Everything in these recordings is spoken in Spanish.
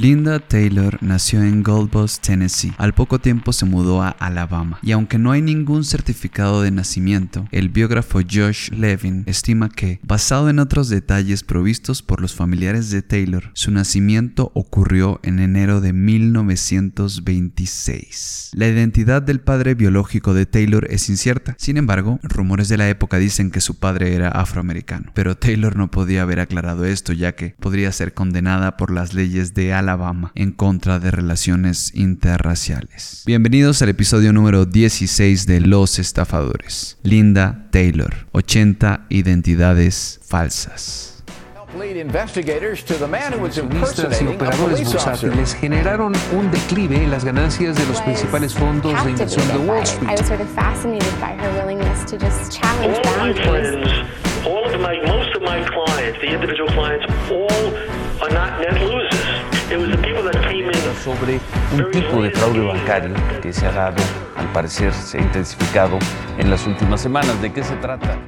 Linda Taylor nació en Gold Tennessee. Al poco tiempo se mudó a Alabama. Y aunque no hay ningún certificado de nacimiento, el biógrafo Josh Levin estima que, basado en otros detalles provistos por los familiares de Taylor, su nacimiento ocurrió en enero de 1926. La identidad del padre biológico de Taylor es incierta. Sin embargo, rumores de la época dicen que su padre era afroamericano. Pero Taylor no podía haber aclarado esto ya que podría ser condenada por las leyes de Alabama Alabama en contra de relaciones interraciales. Bienvenidos al episodio número 16 de Los Estafadores. Linda Taylor, 80 identidades falsas. Accionistas y operadores bursátiles generaron un declive en las ganancias de los principales fondos de inversión de Wall Street. Sobre un tipo de fraude bancario que se ha dado, al parecer se ha intensificado en las últimas semanas. ¿De qué se trata?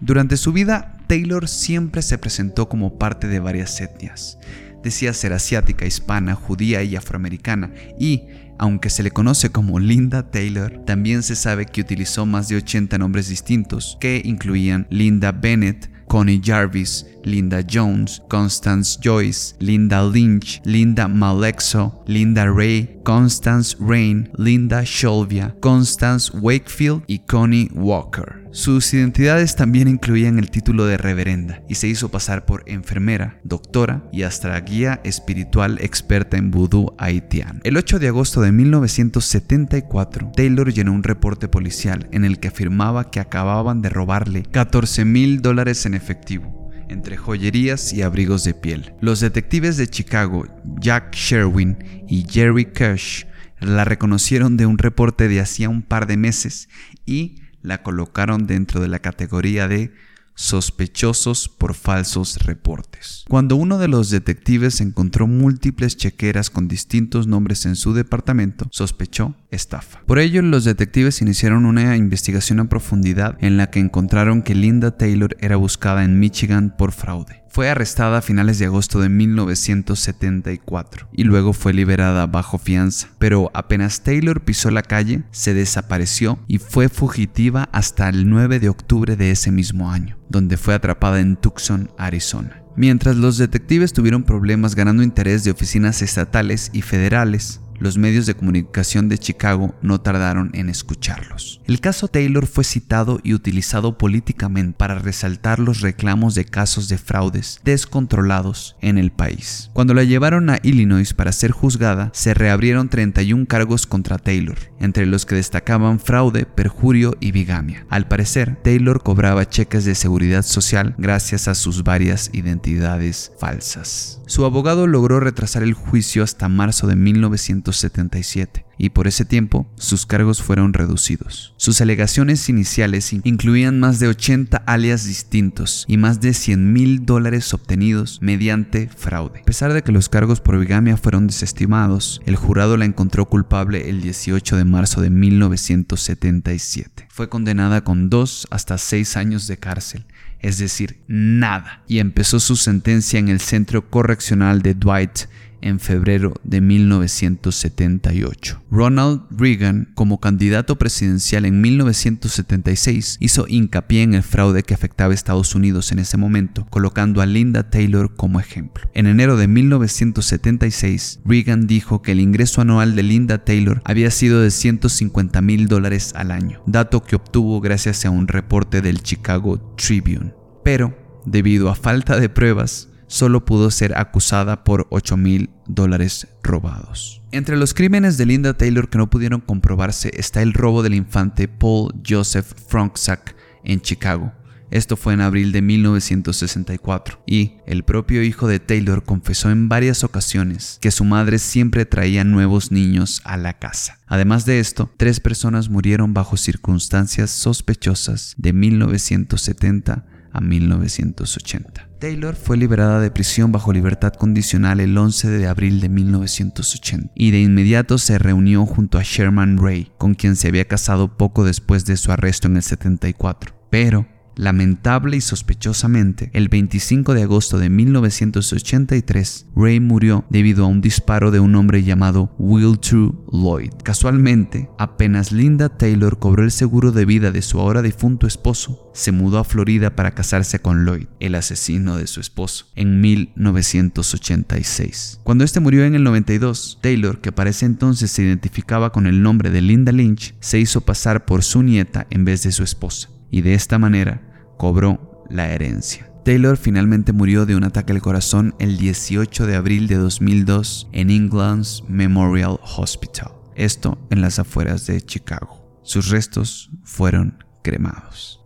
Durante su vida, Taylor siempre se presentó como parte de varias etnias. Decía ser asiática, hispana, judía y afroamericana y, aunque se le conoce como Linda Taylor, también se sabe que utilizó más de 80 nombres distintos, que incluían Linda Bennett, Connie Jarvis, Linda Jones, Constance Joyce, Linda Lynch, Linda Malexo, Linda Ray, Constance Rain, Linda Sholvia, Constance Wakefield y Connie Walker. Sus identidades también incluían el título de reverenda y se hizo pasar por enfermera, doctora y hasta guía espiritual experta en vudú haitiano. El 8 de agosto de 1974, Taylor llenó un reporte policial en el que afirmaba que acababan de robarle 14 mil dólares en efectivo entre joyerías y abrigos de piel. Los detectives de Chicago, Jack Sherwin y Jerry Kush, la reconocieron de un reporte de hacía un par de meses y la colocaron dentro de la categoría de sospechosos por falsos reportes. Cuando uno de los detectives encontró múltiples chequeras con distintos nombres en su departamento, sospechó estafa. Por ello, los detectives iniciaron una investigación a profundidad en la que encontraron que Linda Taylor era buscada en Michigan por fraude. Fue arrestada a finales de agosto de 1974 y luego fue liberada bajo fianza, pero apenas Taylor pisó la calle, se desapareció y fue fugitiva hasta el 9 de octubre de ese mismo año, donde fue atrapada en Tucson, Arizona. Mientras los detectives tuvieron problemas ganando interés de oficinas estatales y federales, los medios de comunicación de Chicago no tardaron en escucharlos. El caso Taylor fue citado y utilizado políticamente para resaltar los reclamos de casos de fraudes descontrolados en el país. Cuando la llevaron a Illinois para ser juzgada, se reabrieron 31 cargos contra Taylor, entre los que destacaban fraude, perjurio y bigamia. Al parecer, Taylor cobraba cheques de seguridad social gracias a sus varias identidades falsas. Su abogado logró retrasar el juicio hasta marzo de 1900 1977 y por ese tiempo sus cargos fueron reducidos. Sus alegaciones iniciales incluían más de 80 alias distintos y más de 100 mil dólares obtenidos mediante fraude. A pesar de que los cargos por bigamia fueron desestimados, el jurado la encontró culpable el 18 de marzo de 1977. Fue condenada con dos hasta seis años de cárcel es decir, nada, y empezó su sentencia en el centro correccional de Dwight en febrero de 1978. Ronald Reagan, como candidato presidencial en 1976, hizo hincapié en el fraude que afectaba a Estados Unidos en ese momento, colocando a Linda Taylor como ejemplo. En enero de 1976, Reagan dijo que el ingreso anual de Linda Taylor había sido de 150 mil dólares al año, dato que obtuvo gracias a un reporte del Chicago Tribune. Pero, debido a falta de pruebas, solo pudo ser acusada por 8 mil dólares robados. Entre los crímenes de Linda Taylor que no pudieron comprobarse está el robo del infante Paul Joseph Fronksack en Chicago. Esto fue en abril de 1964 y el propio hijo de Taylor confesó en varias ocasiones que su madre siempre traía nuevos niños a la casa. Además de esto, tres personas murieron bajo circunstancias sospechosas de 1970 a 1980. Taylor fue liberada de prisión bajo libertad condicional el 11 de abril de 1980 y de inmediato se reunió junto a Sherman Ray, con quien se había casado poco después de su arresto en el 74. Pero Lamentable y sospechosamente, el 25 de agosto de 1983, Ray murió debido a un disparo de un hombre llamado Will True Lloyd. Casualmente, apenas Linda Taylor cobró el seguro de vida de su ahora difunto esposo, se mudó a Florida para casarse con Lloyd, el asesino de su esposo, en 1986. Cuando este murió en el 92, Taylor, que para ese entonces se identificaba con el nombre de Linda Lynch, se hizo pasar por su nieta en vez de su esposa, y de esta manera cobró la herencia. Taylor finalmente murió de un ataque al corazón el 18 de abril de 2002 en England's Memorial Hospital, esto en las afueras de Chicago. Sus restos fueron cremados.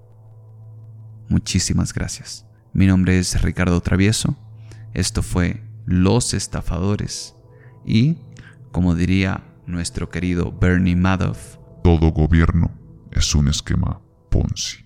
Muchísimas gracias. Mi nombre es Ricardo Travieso. Esto fue Los Estafadores y, como diría nuestro querido Bernie Madoff, Todo gobierno es un esquema punsi.